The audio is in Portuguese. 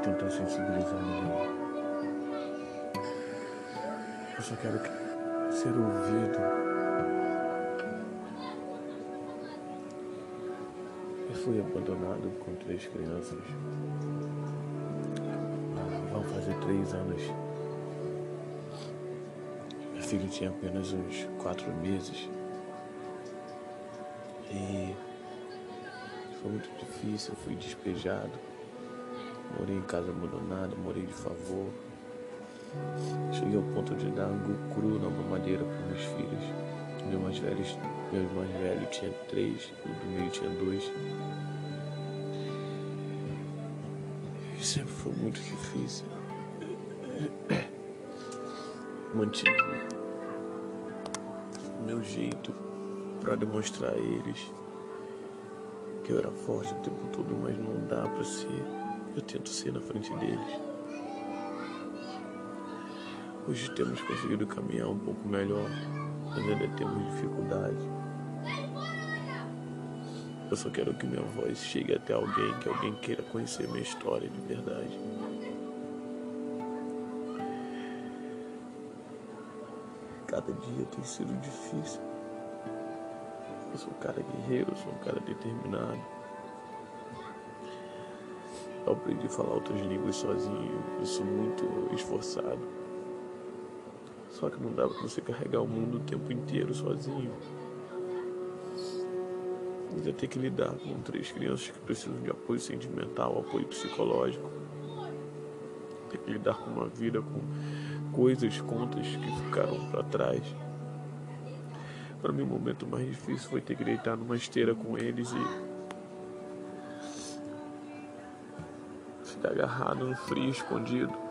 tentar sensibilizar ninguém. Eu só quero ser ouvido. Eu fui abandonado com três crianças. Ah, vão fazer três anos. Meu filho tinha apenas uns quatro meses. E foi muito difícil, eu fui despejado. Morei em casa abandonada, morei de favor. Cheguei ao ponto de dar angu cru na mamadeira para meus filhos. Meu mais velho, meu mais velho tinha três, o do meio tinha dois. E sempre foi muito difícil. Mantive meu jeito para demonstrar a eles que eu era forte o tempo todo, mas não dá para ser. Eu tento ser na frente deles. Hoje temos conseguido caminhar um pouco melhor, mas ainda temos dificuldade. Eu só quero que minha voz chegue até alguém, que alguém queira conhecer minha história de verdade. Cada dia tem sido difícil. Eu sou um cara guerreiro, sou um cara determinado. Eu aprendi a falar outras línguas sozinho, eu sou muito esforçado. Só que não dá pra você carregar o mundo o tempo inteiro sozinho. Ainda ter que lidar com três crianças que precisam de apoio sentimental, apoio psicológico. Ter que lidar com uma vida com coisas, contas que ficaram para trás. Para mim, o momento mais difícil foi ter que deitar numa esteira com eles e ficar agarrado no frio, escondido.